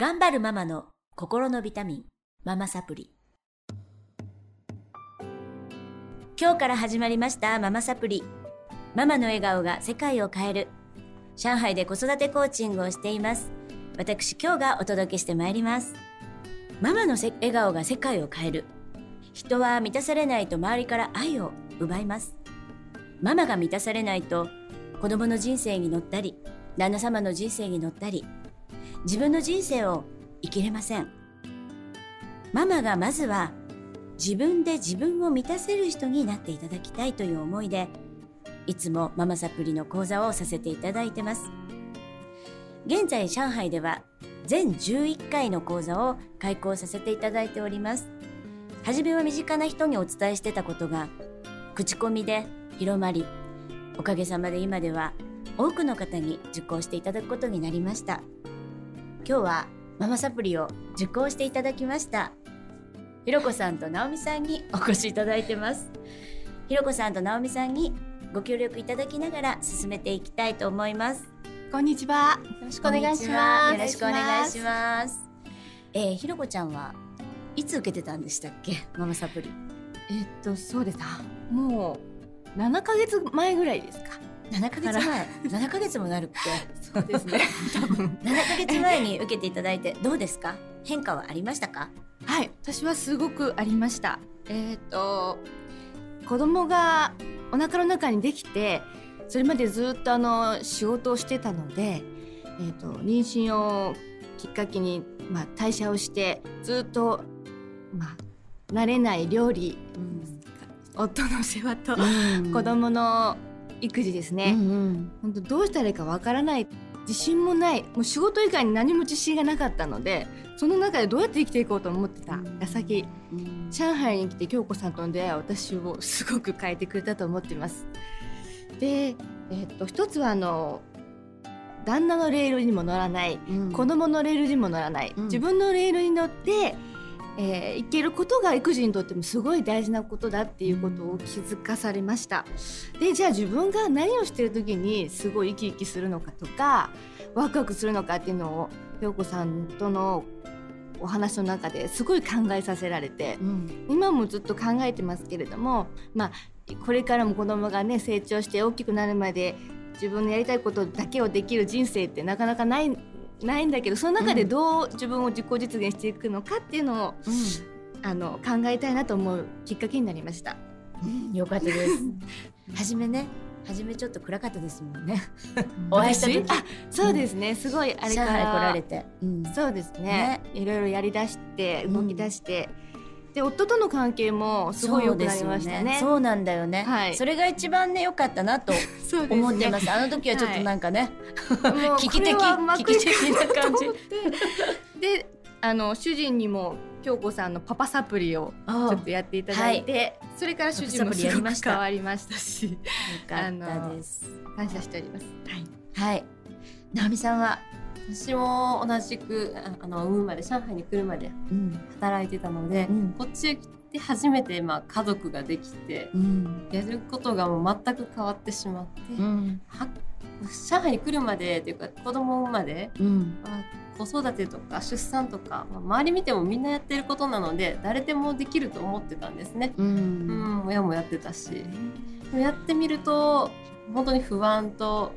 頑張るママの心のビタミン、ママサプリ。今日から始まりましたママサプリ。ママの笑顔が世界を変える。上海で子育てコーチングをしています。私今日がお届けしてまいります。ママの笑顔が世界を変える。人は満たされないと周りから愛を奪います。ママが満たされないと子供の人生に乗ったり、旦那様の人生に乗ったり、自分の人生を生きれません。ママがまずは自分で自分を満たせる人になっていただきたいという思いで、いつもママサプリの講座をさせていただいてます。現在上海では全11回の講座を開講させていただいております。はじめは身近な人にお伝えしてたことが、口コミで広まり、おかげさまで今では多くの方に受講していただくことになりました。今日はママサプリを受講していただきました。ひろこさんと直美さんにお越しいただいてます。ひろこさんと直美さんにご協力いただきながら進めていきたいと思います。こんにちは。よろしくお願いします。よろしくお願いします。えー、ひろこちゃんはいつ受けてたんでしたっけ、ママサプリ。えー、っとそうです。もう7ヶ月前ぐらいですか。7ヶ月前7ヶ月もなるってそうですね。多分7ヶ月前に受けていただいてどうですか？変化はありましたか？はい私はすごくありました。えっ、ー、と子供がお腹の中にできてそれまでずっとあの仕事をしてたので、えーと、妊娠をきっかけに、まあ、代謝をしてずっと、まあ、慣れない料理、うん、夫の世話と、うん、子供の育児ですね、うんうん、本当どうしたらいいかわからない。自信もない。もう仕事以外に何も自信がなかったのでその中でどうやって生きていこうと思ってた。矢先、うん、上海に来て京子さんとの出会いは私をすごく変えてくれたと思っています。で、えー、っと一つはあの旦那のレールにも乗らない、うん、子供のレールにも乗らない、うん、自分のレールに乗ってえー、いけることが育児にとってもすごい大事なことだっていうことを気づかされました。でじゃあ自分が何をしてる時にすごい生き生きするのかとかワクワクするのかっていうのを陽子さんとのお話の中ですごい考えさせられて、うん、今もずっと考えてますけれどもまあこれからも子供がね成長して大きくなるまで自分のやりたいことだけをできる人生ってなかなかないないんだけどその中でどう自分を自己実現していくのかっていうのを、うん、あの考えたいなと思うきっかけになりました。うん、よかったです。初めね初めちょっと暗かったですもんね。お会いした時。あそうですね、すごいあれから来られて、うん、そうですね、ね、いろいろやりだして動き出して、で夫との関係もすごい良くなりましたね。そうなんだよね。はい、それが一番ね良かったなと思ってます。すね、あの時はちょっとなんかね、はい、危機的危機的な感じ。で、あの主人にも京子さんのパパサプリをちょっとやっていただいて、はい、それから主人もすごく変わりましたし、よかったです。感謝しております。はい。はい。直美さんは私も同じくあの産むまで上海に来るまで働いてたので、うん、こっちへ来て初めてまあ家族ができて、うん、やることがもう全く変わってしまって、うん、上海に来るまでっていうか子供を産むまで、まあ、子育てとか出産とか、まあ、周り見てもみんなやってることなので誰でもできると思ってたんですね。うん。親もやってたし。やってみると本当に不安と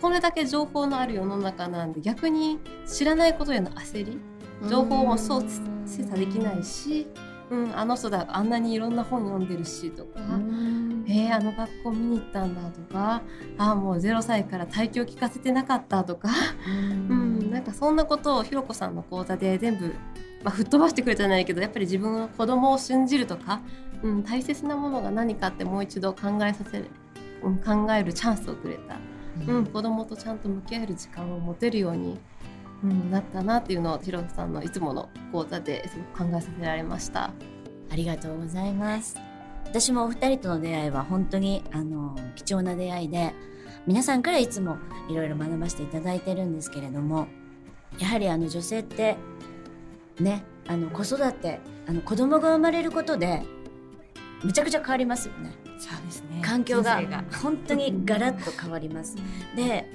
これだけ情報のある世の中なんで逆に知らないことへの焦り情報もそう精査できないし、うん、あの人だあんなにいろんな本読んでるしとか、えー、あの学校見に行ったんだとかあもう0歳から体教聞かせてなかったとか、うん、なんかそんなことをひろこさんの講座で全部、まあ、吹っ飛ばしてくれたじゃないけどやっぱり自分の子供を信じるとか、うん、大切なものが何かってもう一度考えさせる、うん、考えるチャンスをくれた。うん、子供とちゃんと向き合える時間を持てるように、うん、なったなっていうのをひろさんのいつもの講座ですごく考えさせられました。ありがとうございます。私もお二人との出会いは本当にあの貴重な出会いで皆さんからいつもいろいろ学ばせていただいてるんですけれどもやはりあの女性ってねあの子育てあの子供が生まれることでむちゃくちゃ変わりますよね。そうですね。環境が本当にガラッと変わります。で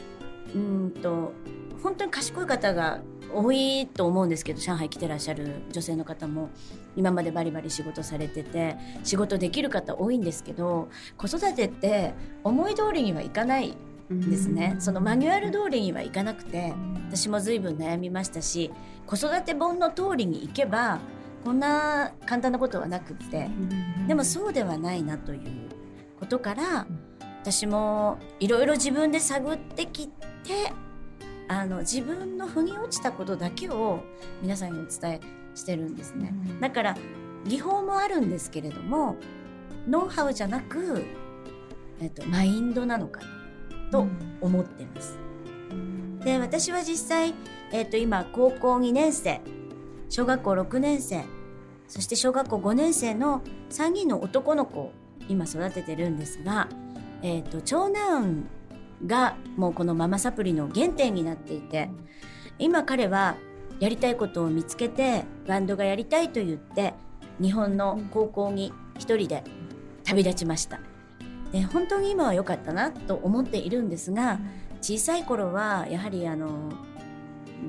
うんと本当に賢い方が多いと思うんですけど上海来てらっしゃる女性の方も今までバリバリ仕事されてて仕事できる方多いんですけど子育てって思い通りにはいかないですね、そのマニュアル通りにはいかなくて私も随分悩みましたし子育て本の通りにいけばこんな簡単なことはなくってでもそうではないなということから私もいろいろ自分で探ってきてあの自分の腑に落ちたことだけを皆さんにお伝えしてるんですね。だから技法もあるんですけれどもノウハウじゃなく、えっと、マインドなのかなと思ってます。で私は実際、えっと、今高校2年生小学校6年生。そして小学校5年生の3人の男の子を今育ててるんですが、えーと、長男がもうこのママサプリの原点になっていて今彼はやりたいことを見つけてバンドがやりたいと言って日本の高校に一人で旅立ちました。で本当に今は良かったなと思っているんですが小さい頃はやはりあの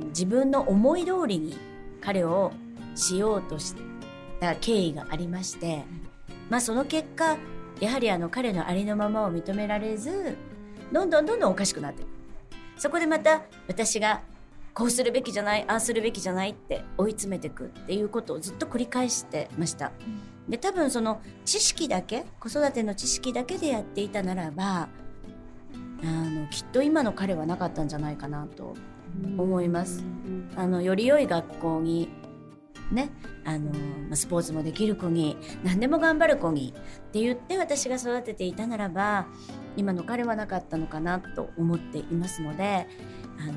自分の思い通りに彼をしようとした経緯がありまして、まあ、その結果やはりあの彼のありのままを認められずどんどんどんどんおかしくなっていくそこでまた私がこうするべきじゃないああするべきじゃないって追い詰めていくっていうことをずっと繰り返してました。で多分その知識だけ子育ての知識だけでやっていたならばあのきっと今の彼はなかったんじゃないかなと思います。あのより良い学校にね、あのスポーツもできる子に何でも頑張る子にって言って私が育てていたならば今の彼はなかったのかなと思っていますので、あの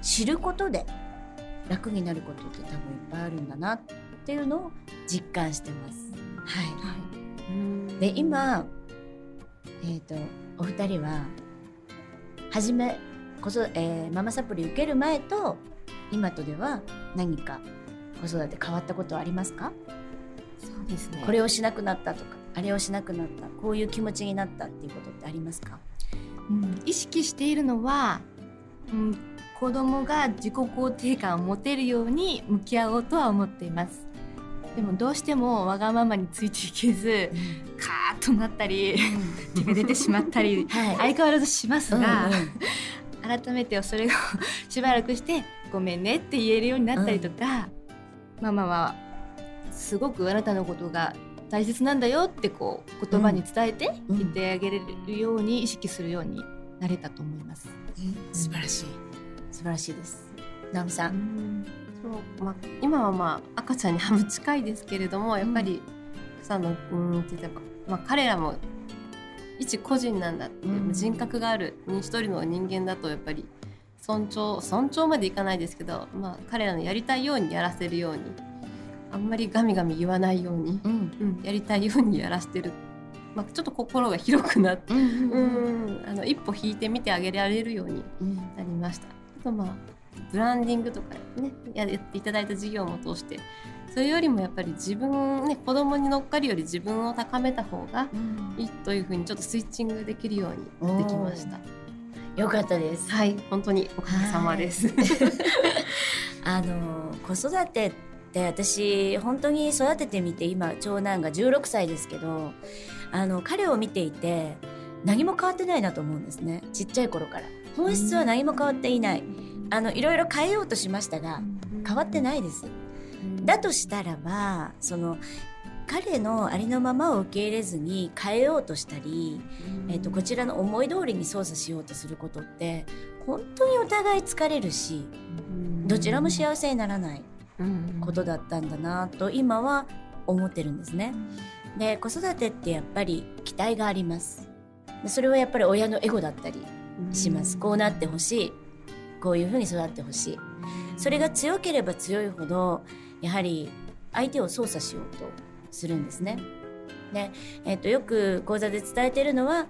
知ることで楽になることって多分いっぱいあるんだなっていうのを実感してます。はい、はい、で今、えーと、とお二人は初めこそ、えー、ママサプリ受ける前と今とでは何か子育て変わったことはありますか？そうですね。これをしなくなったとかあれをしなくなったこういう気持ちになったっていうことってありますか、うん、意識しているのは、うん、子供が自己肯定感を持てるように向き合おうとは思っています。でもどうしてもわがままについていけず、うん、カーッとなったり、手が出てしまったり、はい、相変わらずしますが、うんうん、改めてそれをしばらくしてごめんねって言えるようになったりとか、ママはすごくあなたのことが大切なんだよってこう言葉に伝えて言ってあげれるように意識するようになれたと思います。うん、素晴らしい素晴らしいです。直美さん。そうまあ、今はまあ赤ちゃんに半分近いですけれどもやっぱり、うん、さんのうんって言えば、まあ、彼らも一個人なんだって、うん、人格がある一人の人間だとやっぱり尊重尊重までいかないですけど、まあ、彼らのやりたいようにやらせるようにあんまりガミガミ言わないように、うん、やりたいようにやらせてる、まあ、ちょっと心が広くなって、うんあの一歩引いてみてあげられるようになりました。あとまあブランディングとかねやっていただいた事業も通してそれよりもやっぱり自分ね子供に乗っかるより自分を高めた方がいいというふうにちょっとスイッチングできるようにできました。よかったです。はい、本当におかげさまです。あの子育てって私本当に育ててみて今長男が16歳ですけど、あの彼を見ていて何も変わってないなと思うんですね。ちっちゃい頃から本質は何も変わっていない。あのいろいろ変えようとしましたが変わってないです。だとしたらばその彼のありのままを受け入れずに変えようとしたり、えーと、こちらの思い通りに操作しようとすることって本当にお互い疲れるしどちらも幸せにならないことだったんだなと今は思ってるんですね。で子育てってやっぱり期待があります。でそれはやっぱり親のエゴだったりします。こうなってほしいこういうふうに育ってほしい。それが強ければ強いほどやはり相手を操作しようとするんですね。で、えっと、よく講座で伝えてるのは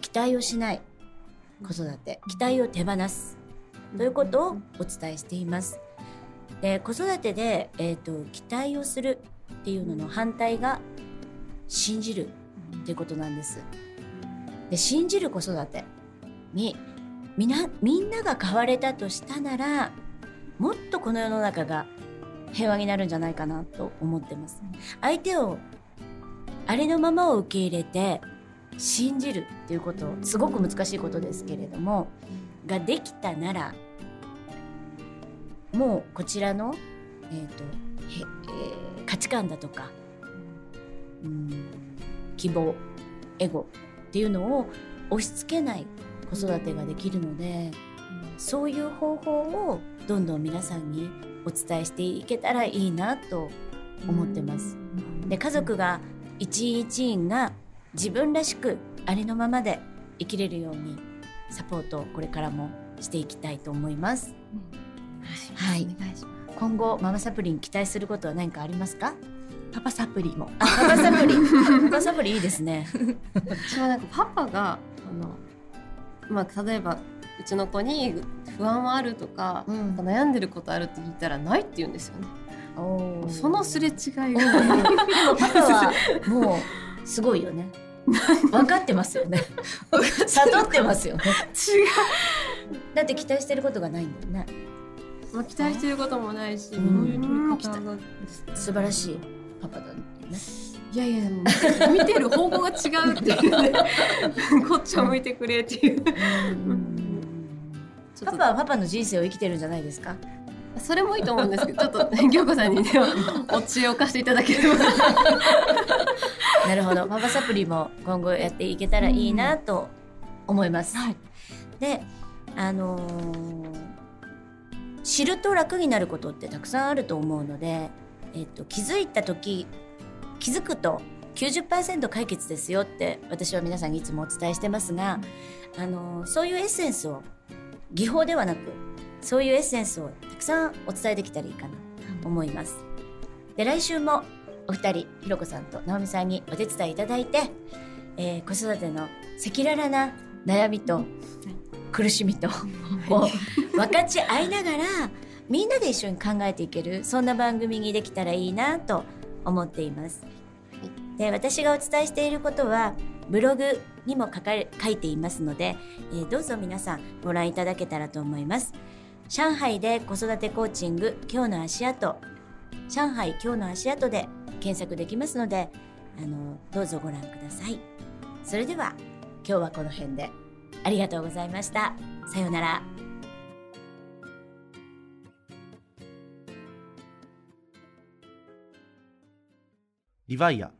期待をしない子育て期待を手放すということをお伝えしています。で子育てで、えっと、期待をするっていうのの反対が信じるっていうことなんです。で信じる子育てにみなみんなが変われたとしたならもっとこの世の中が平和になるんじゃないかなと思ってます。相手をありのままを受け入れて信じるっていうことすごく難しいことですけれどもができたならもうこちらの、えーとえー、価値観だとか、うん、希望エゴっていうのを押し付けない子育てができるので、そういう方法をどんどん皆さんにお伝えしていけたらいいなと思ってます。で家族が一員一員が自分らしくありのままで生きれるようにサポートをこれからもしていきたいと思います。はい、今後ママサプリに期待することは何かありますか？パパサプリも。パパサプリ。パパサプリいいですね。私はなんかパパがあのまあ例えばうちの子に不安はあるとか、うん、悩んでることあるって聞いたらないって言うんですよね。そのすれ違いが、もう すごいよね。分かってますよね。悟ってますよね。違う。だって期待してることがないんだよね。まあ期待してることもないし、素晴らしいパパだね。いやいやでも見てる方向が違うっていうね こっちを向いてくれっていう。パパはパパの人生を生きてるんじゃないですか？それもいいと思うんですけどちょっと京子さんにねお知恵を貸していただければ。なるほど。パパサプリも今後やっていけたらいいなと思います、はい、であのー、知ると楽になることってたくさんあると思うので、えっと、気づいた時気づくと90%解決ですよって私は皆さんにいつもお伝えしてますが、あのー、そういうエッセンスを技法ではなくそういうエッセンスをたくさんお伝えできたらいいかなと思います。で来週もお二人ひろこさんと直美さんにお手伝いいただいて、えー、子育ての赤裸々な悩みと苦しみとを分かち合いながらみんなで一緒に考えていけるそんな番組にできたらいいなと思っています。で私がお伝えしていることはブログにも書かれ書いていますので、えー、どうぞ皆さんご覧いただけたらと思います。上海で子育てコーチング今日の足跡上海今日の足跡で検索できますのであのどうぞご覧ください。それでは今日はこの辺でありがとうございました。さようなら。リヴァイア